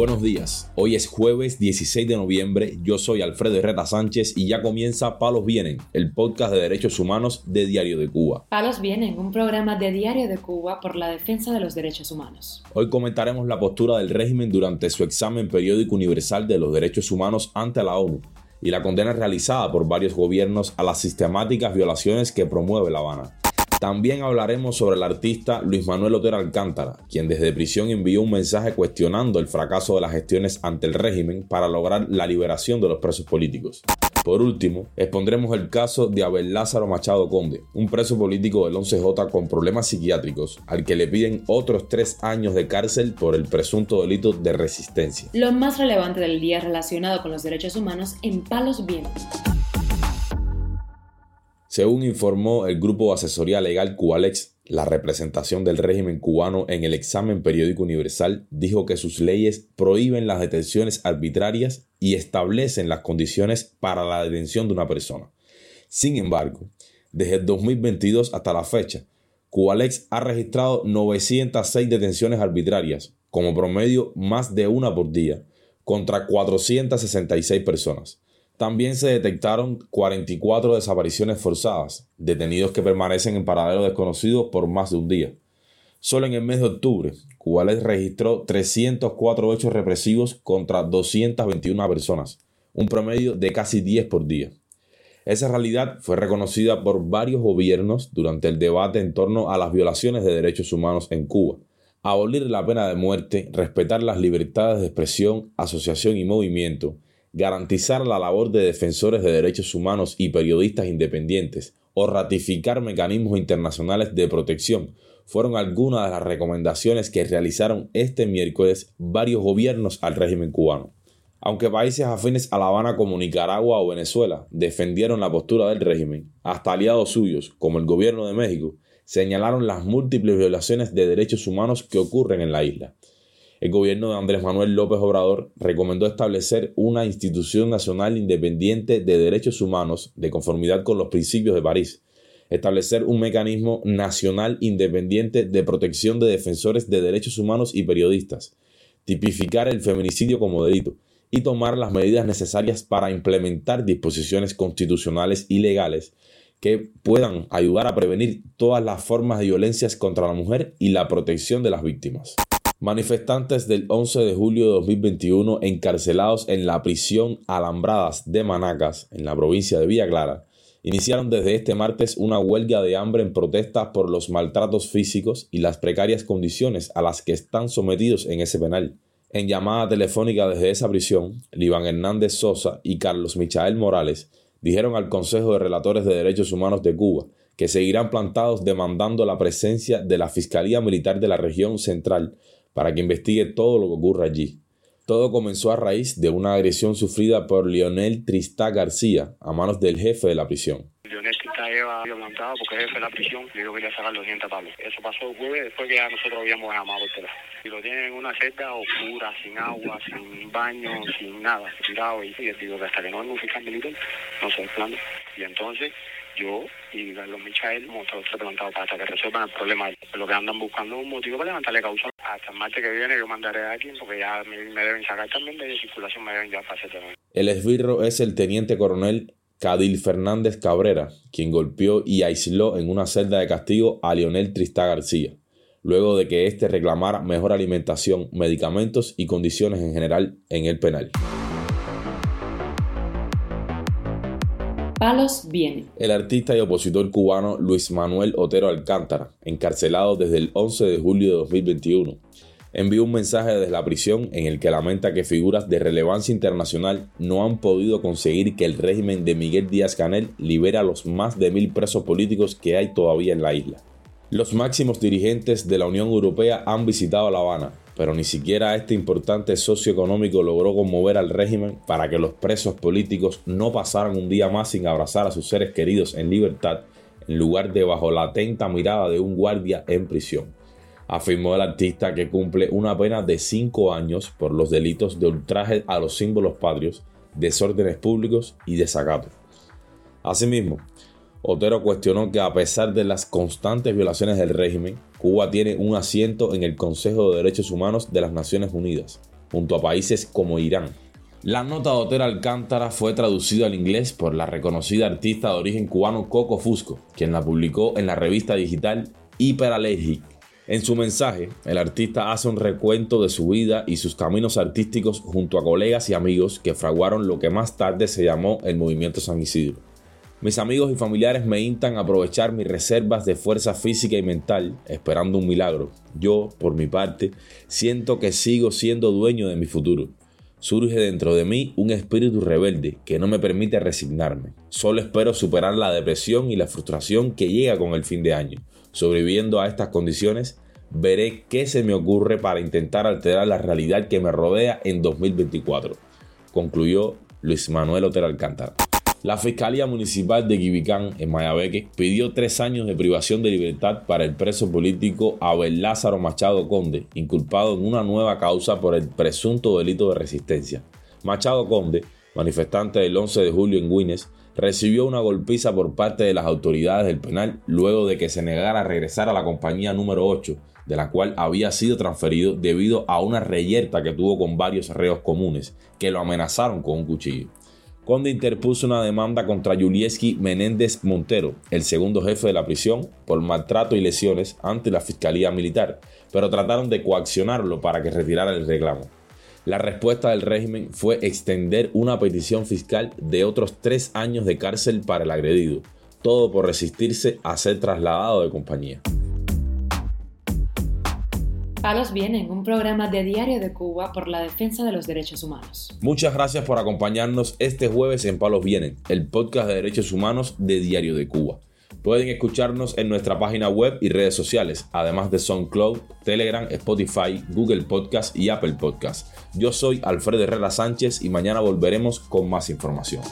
Buenos días, hoy es jueves 16 de noviembre, yo soy Alfredo Herrera Sánchez y ya comienza Palos Vienen, el podcast de derechos humanos de Diario de Cuba. Palos Vienen, un programa de Diario de Cuba por la defensa de los derechos humanos. Hoy comentaremos la postura del régimen durante su examen periódico universal de los derechos humanos ante la ONU y la condena realizada por varios gobiernos a las sistemáticas violaciones que promueve La Habana. También hablaremos sobre el artista Luis Manuel Otero Alcántara, quien desde prisión envió un mensaje cuestionando el fracaso de las gestiones ante el régimen para lograr la liberación de los presos políticos. Por último, expondremos el caso de Abel Lázaro Machado Conde, un preso político del 11J con problemas psiquiátricos, al que le piden otros tres años de cárcel por el presunto delito de resistencia. Lo más relevante del día relacionado con los derechos humanos en Palos Vientos. Según informó el Grupo de Asesoría Legal Cubalex, la representación del régimen cubano en el examen periódico universal dijo que sus leyes prohíben las detenciones arbitrarias y establecen las condiciones para la detención de una persona. Sin embargo, desde el 2022 hasta la fecha, Cubalex ha registrado 906 detenciones arbitrarias, como promedio más de una por día, contra 466 personas también se detectaron 44 desapariciones forzadas, detenidos que permanecen en paradero desconocido por más de un día. Solo en el mes de octubre, Cubales registró 304 hechos represivos contra 221 personas, un promedio de casi 10 por día. Esa realidad fue reconocida por varios gobiernos durante el debate en torno a las violaciones de derechos humanos en Cuba. Abolir la pena de muerte, respetar las libertades de expresión, asociación y movimiento, garantizar la labor de defensores de derechos humanos y periodistas independientes o ratificar mecanismos internacionales de protección fueron algunas de las recomendaciones que realizaron este miércoles varios gobiernos al régimen cubano. Aunque países afines a La Habana como Nicaragua o Venezuela defendieron la postura del régimen, hasta aliados suyos, como el gobierno de México, señalaron las múltiples violaciones de derechos humanos que ocurren en la isla el gobierno de Andrés Manuel López Obrador recomendó establecer una institución nacional independiente de derechos humanos de conformidad con los principios de París, establecer un mecanismo nacional independiente de protección de defensores de derechos humanos y periodistas, tipificar el feminicidio como delito. Y tomar las medidas necesarias para implementar disposiciones constitucionales y legales que puedan ayudar a prevenir todas las formas de violencias contra la mujer y la protección de las víctimas. Manifestantes del 11 de julio de 2021 encarcelados en la prisión Alambradas de Manacas, en la provincia de Villa Clara, iniciaron desde este martes una huelga de hambre en protesta por los maltratos físicos y las precarias condiciones a las que están sometidos en ese penal. En llamada telefónica desde esa prisión, Iván Hernández Sosa y Carlos Michael Morales dijeron al Consejo de Relatores de Derechos Humanos de Cuba que seguirán plantados demandando la presencia de la Fiscalía Militar de la región central para que investigue todo lo que ocurre allí. Todo comenzó a raíz de una agresión sufrida por Lionel Tristá García a manos del jefe de la prisión. Lionel Tristá lleva plantado porque es jefe de la prisión y dijo que a sacar los dientes a Pablo. Eso pasó el jueves después que ya nosotros habíamos llamado por teléfono. Y lo tienen en una celda oscura, sin agua, sin baño, sin nada, tirado y, y digo que hasta que no venga un fiscal militar no se desplante. Y entonces yo y Carlos Michael hemos plantado para que resuelvan el problema. Lo que andan buscando un motivo para levantarle causa. Hasta el martes que viene yo mandaré a alguien porque ya me, deben sacar también de circulación, me deben ya también. El esbirro es el teniente coronel Cadil Fernández Cabrera, quien golpeó y aisló en una celda de castigo a Lionel Tristá García, luego de que éste reclamara mejor alimentación, medicamentos y condiciones en general en el penal. Palos viene. El artista y opositor cubano Luis Manuel Otero Alcántara, encarcelado desde el 11 de julio de 2021, envió un mensaje desde la prisión en el que lamenta que figuras de relevancia internacional no han podido conseguir que el régimen de Miguel Díaz Canel libere a los más de mil presos políticos que hay todavía en la isla. Los máximos dirigentes de la Unión Europea han visitado La Habana, pero ni siquiera este importante socio económico logró conmover al régimen para que los presos políticos no pasaran un día más sin abrazar a sus seres queridos en libertad, en lugar de bajo la atenta mirada de un guardia en prisión. Afirmó el artista que cumple una pena de cinco años por los delitos de ultraje a los símbolos patrios, desórdenes públicos y desacato. Asimismo, Otero cuestionó que a pesar de las constantes violaciones del régimen, Cuba tiene un asiento en el Consejo de Derechos Humanos de las Naciones Unidas. junto a países como Irán. La nota de Otero Alcántara fue traducida al inglés por la reconocida artista de origen cubano Coco Fusco, quien la publicó en la revista digital Hyperallergic. En su mensaje, el artista hace un recuento de su vida y sus caminos artísticos junto a colegas y amigos que fraguaron lo que más tarde se llamó el movimiento San. Mis amigos y familiares me instan a aprovechar mis reservas de fuerza física y mental, esperando un milagro. Yo, por mi parte, siento que sigo siendo dueño de mi futuro. Surge dentro de mí un espíritu rebelde que no me permite resignarme. Solo espero superar la depresión y la frustración que llega con el fin de año. Sobreviviendo a estas condiciones, veré qué se me ocurre para intentar alterar la realidad que me rodea en 2024, concluyó Luis Manuel Otero Alcántara. La Fiscalía Municipal de Quibicán, en Mayabeque, pidió tres años de privación de libertad para el preso político Abel Lázaro Machado Conde, inculpado en una nueva causa por el presunto delito de resistencia. Machado Conde, manifestante del 11 de julio en Guines, recibió una golpiza por parte de las autoridades del penal luego de que se negara a regresar a la compañía número 8, de la cual había sido transferido debido a una reyerta que tuvo con varios reos comunes, que lo amenazaron con un cuchillo. Conde interpuso una demanda contra Yulieski Menéndez Montero, el segundo jefe de la prisión, por maltrato y lesiones ante la Fiscalía Militar, pero trataron de coaccionarlo para que retirara el reclamo. La respuesta del régimen fue extender una petición fiscal de otros tres años de cárcel para el agredido, todo por resistirse a ser trasladado de compañía. Palos Vienen, un programa de Diario de Cuba por la defensa de los derechos humanos. Muchas gracias por acompañarnos este jueves en Palos Vienen, el podcast de derechos humanos de Diario de Cuba. Pueden escucharnos en nuestra página web y redes sociales, además de SoundCloud, Telegram, Spotify, Google Podcast y Apple Podcast. Yo soy Alfredo Herrera Sánchez y mañana volveremos con más información.